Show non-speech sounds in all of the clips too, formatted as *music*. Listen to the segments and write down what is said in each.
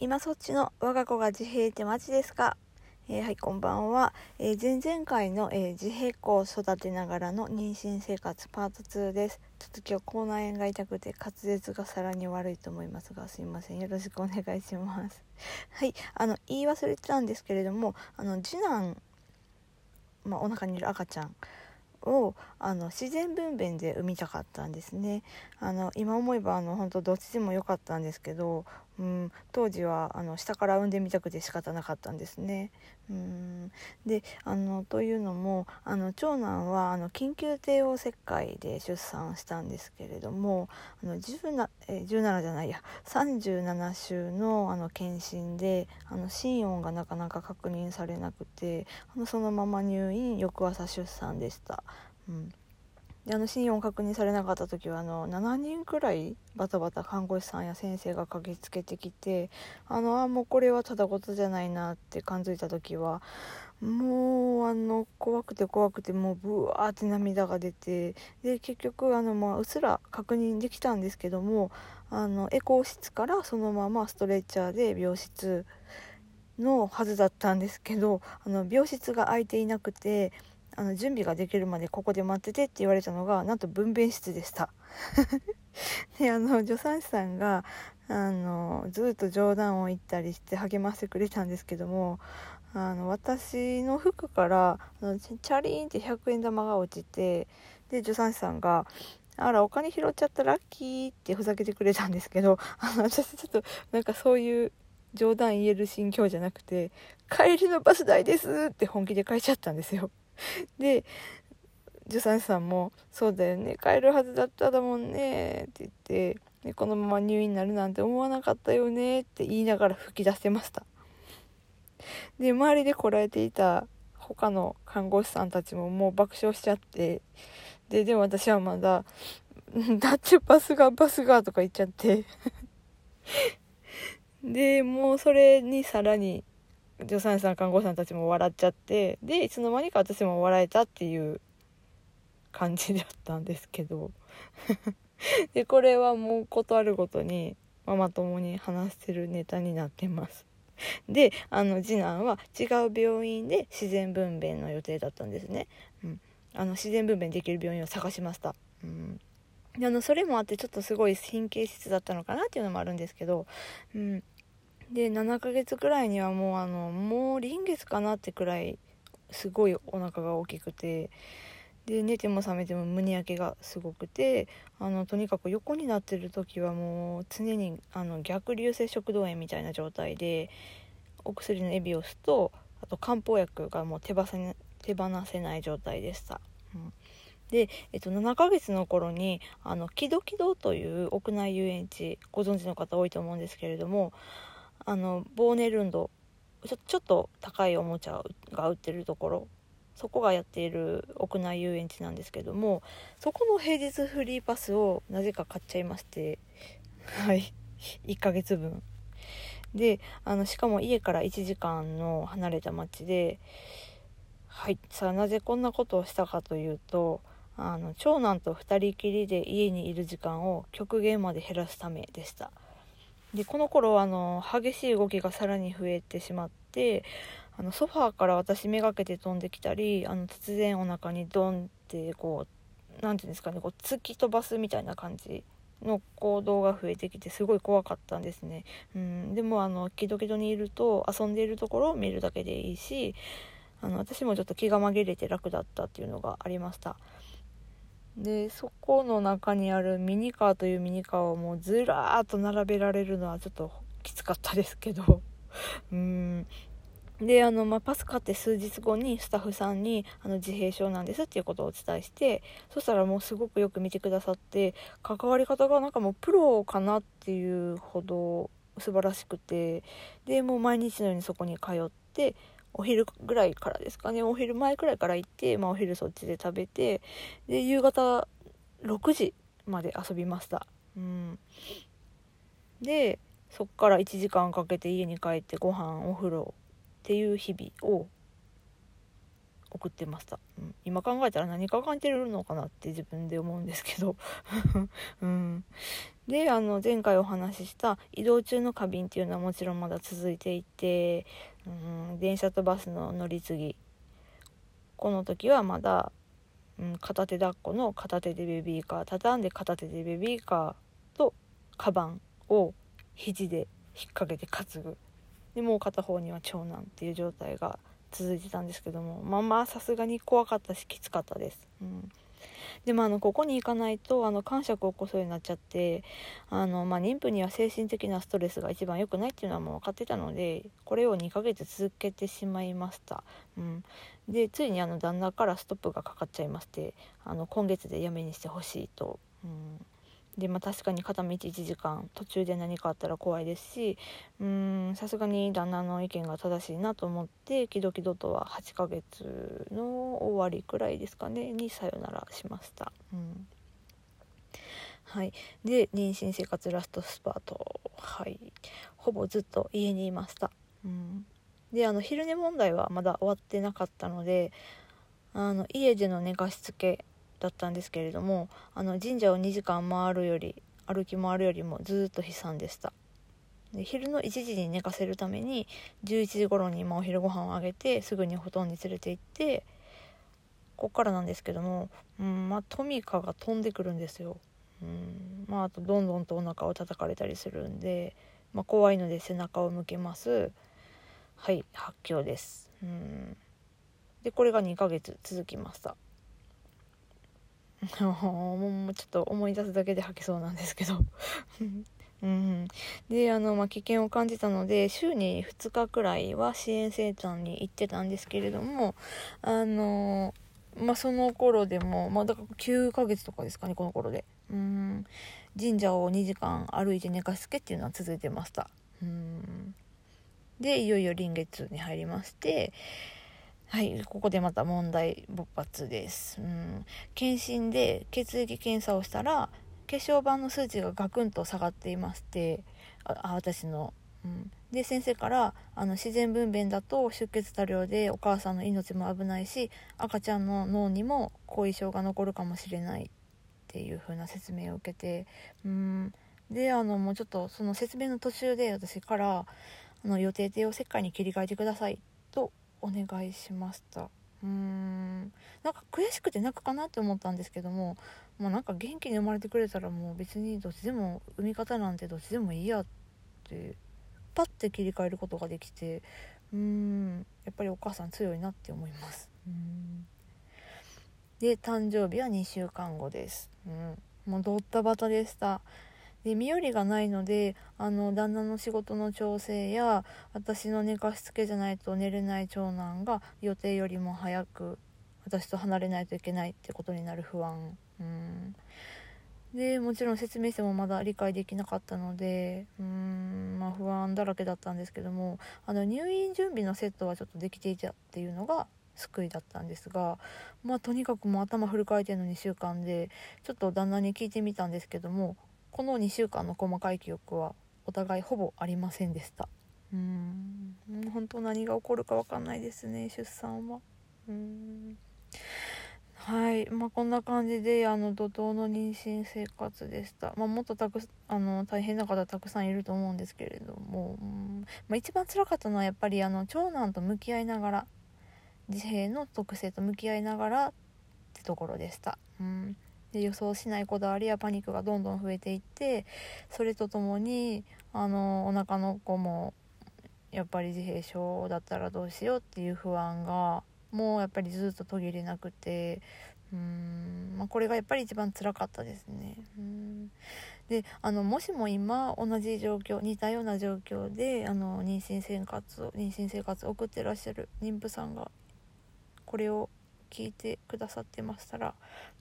今そっちの我が子が自閉ってマジですか、えー、はいこんばんは、えー、前々回の、えー、自閉子を育てながらの妊娠生活パート2です。ちょっと今日口内炎が痛くて滑舌がさらに悪いと思いますがすいません。よろしくお願いします。*laughs* はいあの言い忘れてたんですけれどもあの次男まあ、お腹にいる赤ちゃんをあの自然分娩で産みたかったんですね。あの今思えばあの本当どっちでもよかったんですけど、うん、当時はあの下から産んでみたくて仕方なかったんですね。うんであのというのもあの長男はあの緊急帝王切開で出産したんですけれどもあの 17, え17じゃないや37週のあの検診であの心音がなかなか確認されなくてあのそのまま入院翌朝出産でした。うんであの心音確認されなかった時はあの7人くらいバタバタ看護師さんや先生が駆けつけてきてあのあもうこれはただ事じゃないなって感づいた時はもうあの怖くて怖くてもうブワーって涙が出てで結局あの、まあ、うっすら確認できたんですけどもあのエコー室からそのままストレッチャーで病室のはずだったんですけどあの病室が空いていなくてあの準備ができるまでここで待っててって言われたのがなんと分娩室でした *laughs* であの助産師さんがあのずっと冗談を言ったりして励ましてくれたんですけどもあの私の服からあのチャリーンって100円玉が落ちてで助産師さんが「あらお金拾っちゃったラッキー」ってふざけてくれたんですけどあの私ちょっとなんかそういう冗談言える心境じゃなくて「帰りのバス代です」って本気で書いちゃったんですよ。*laughs* で助産師さんも「そうだよね帰るはずだっただもんね」って言ってでこのまま入院になるなんて思わなかったよねって言いながら吹き出してました。で周りで来られていた他の看護師さんたちももう爆笑しちゃってででも私はまだ「だってバスがバスが」とか言っちゃって。でもうそれにさらに助産師さん看護師さんたちも笑っちゃってでいつの間にか私も笑えたっていう感じだったんですけど。*laughs* でこれはもう事あるごとにママ友に話してるネタになってます。であの次男は違う病院で自然分娩の予定だったんですね、うん、あの自然分娩できる病院を探しました、うん、であのそれもあってちょっとすごい神経質だったのかなっていうのもあるんですけど、うん、で7ヶ月くらいにはもうあのもう臨月かなってくらいすごいお腹が大きくてで寝ても覚めても胸焼けがすごくてあのとにかく横になってる時はもう常にあの逆流性食道炎みたいな状態でお薬のエビオスとあと漢方薬がもう手放せ手放せない状態でした。うんで、えっと、7ヶ月の頃にあのキドキドという屋内遊園地ご存知の方多いと思うんですけれどもあのボーネルンドちょちょっと高いおもちゃが売ってるところそこがやっている屋内遊園地なんですけどもそこの平日フリーパスをなぜか買っちゃいまして *laughs* はい *laughs* 1ヶ月分であのしかも家から1時間の離れた町ではいさあなぜこんなことをしたかというとあの長男と2人きりで家にいる時間を極限まで減らすためでした。でこの頃あの激しい動きがさらに増えてしまってあのソファーから私めがけて飛んできたりあの突然お腹にドンってこう何て言うんですかねこう突き飛ばすみたいな感じの行動が増えてきてすごい怖かったんですね。うん、でもあのキドキドにいると遊んでいるところを見るだけでいいしあの私もちょっと気が紛れて楽だったっていうのがありました。でそこの中にあるミニカーというミニカーをもうずらーっと並べられるのはちょっときつかったですけど。*laughs* うん。であの、まあ、パス買って数日後にスタッフさんにあの自閉症なんですっていうことをお伝えしてそしたらもうすごくよく見てくださって関わり方がなんかもうプロかなっていうほど素晴らしくて。でもう毎日のようにそこに通ってお昼ぐらいからですかね。お昼前くらいから行って、まあ、お昼そっちで食べてで夕方6時まで遊びました。うん。でそっから1時間かけて家に帰ってご飯お風呂っていう日々を送ってました、うん、今考えたら何か考えてるのかなって自分で思うんですけど、*laughs* うん、であの前回お話しした移動中の過敏っていうのはもちろんまだ続いていて、うん、電車とバスの乗り継ぎ。この時はまだ、うん、片手抱っこの片手でベビーカー畳んで片手でベビーカーとカバンを肘で引っ掛けて担ぐ。でもう片方には長男っていう状態が続いてたんですけどもまあまあさすがに怖かったしきつかったです。うん。でもあのここに行かないとあの感触を起こすようになっちゃってあの、まあ、妊婦には精神的なストレスが一番良くないっていうのはもう分かってたのでこれを2ヶ月続けてしまいました、うん、でついにあの旦那からストップがかかっちゃいましてあの今月でやめにしてほしいと。うん。でまあ、確かに片道1時間途中で何かあったら怖いですしうんさすがに旦那の意見が正しいなと思ってキドキドとは8ヶ月の終わりくらいですかねにさよならしました。うん。はい、で妊娠生活ラストスパート、はい、ほぼずっと家にいました。うん、であの昼寝問題はまだ終わってなかったのであの家での寝かしつけだったんですけれどもあの神社を2時間回るより歩き回るよりもずっと悲惨でした。で昼の1時に寝かせるために11時頃にまお昼ご飯をあげてすぐに布団に連れて行ってこっからなんですけども、うんまあ、トミカが飛んでくるんですよ、うんまあ、あとどんどんとお腹を叩かれたりするんで、まあ、怖いので背中を向けます。はい発狂です、うん、でこれが2ヶ月続きました。もうちょっと思い出すだけで吐けそうなんですけど。*laughs* うん、であの、まあ、危険を感じたので週に2日くらいは支援センターに行ってたんですけれどもあのまあその頃でもまあだから9ヶ月とかですかねこの頃で。うん。神社を2時間歩いて寝かしつけっていうのは続いてました。うん。でいよいよ臨月に入りましてはいここでまた問題勃発です、うん、検診で血液検査をしたら血小板の数値がガクンと下がっていましてあ私の、うん、で先生からあの自然分娩だと出血多量でお母さんの命も危ないし赤ちゃんの脳にも後遺症が残るかもしれないっていう風な説明を受けてうん。であのもうちょっとその説明の途中で私からあの予定帝王切開に切り替えてくださいとお願いしました。うーん。なんか悔しくて泣くかなって思ったんですけどももうなんか元気に生まれてくれたらもう別にどっちでも産み方なんてどっちでもいいやってパッて切り替えることができてうーん。やっぱりお母さん強いなって思います。うん。で誕生日は2週間後です、うん、もうドッタバタでした。で身寄りがないのであの旦那の仕事の調整や私の寝かしつけじゃないと寝れない長男が予定よりも早く私と離れないといけないってことになる不安。うん。でもちろん説明してもまだ理解できなかったのでうーん、まあ、不安だらけだったんですけどもあの入院準備のセットはちょっとできていたっていうのが救いだったんですがまあとにかくもう頭フル回転の2週間でちょっと旦那に聞いてみたんですけどもこの2週間の細かい記憶はお互いほぼありませんでした。うん。本当何が起こるか分かんないですね出産は。うん。はい。まあこんな感じであの怒涛の妊娠生活でした、まあ、もっとたくあの大変な方たくさんいると思うんですけれども、うん。まあ、一番辛かったのはやっぱりあの長男と向き合いながら自閉の特性と向き合いながらってところでした。うん。で予想しないこだわりやパニックがどんどん増えていってそれとともにあのお腹の子もやっぱり自閉症だったらどうしようっていう不安がもうやっぱりずっと途切れなくてうん、まあ、これがやっぱり一番辛かったですね。うんであのもしも今同じ状況似たような状況であの妊娠生活を妊娠生活を送ってらっしゃる妊婦さんがこれを聞いてくださってましたら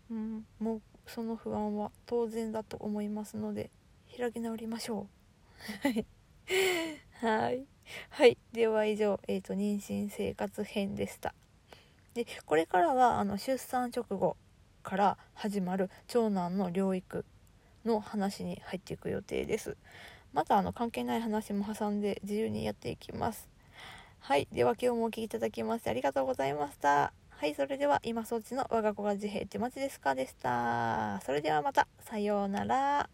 うん、もうその不安は当然だと思いますので開き直りましょう。*laughs* はい。はい。では以上、えーと、妊娠生活編でした。でこれからはあの出産直後から始まる長男の療育の話に入っていく予定です。またあの関係ない話も挟んで自由にやっていきます。はい。では今日もお聴きいただきましてありがとうございました。はいそれでは今そっちの我が子が自閉ってマジですか？でした。それではまた。さようなら。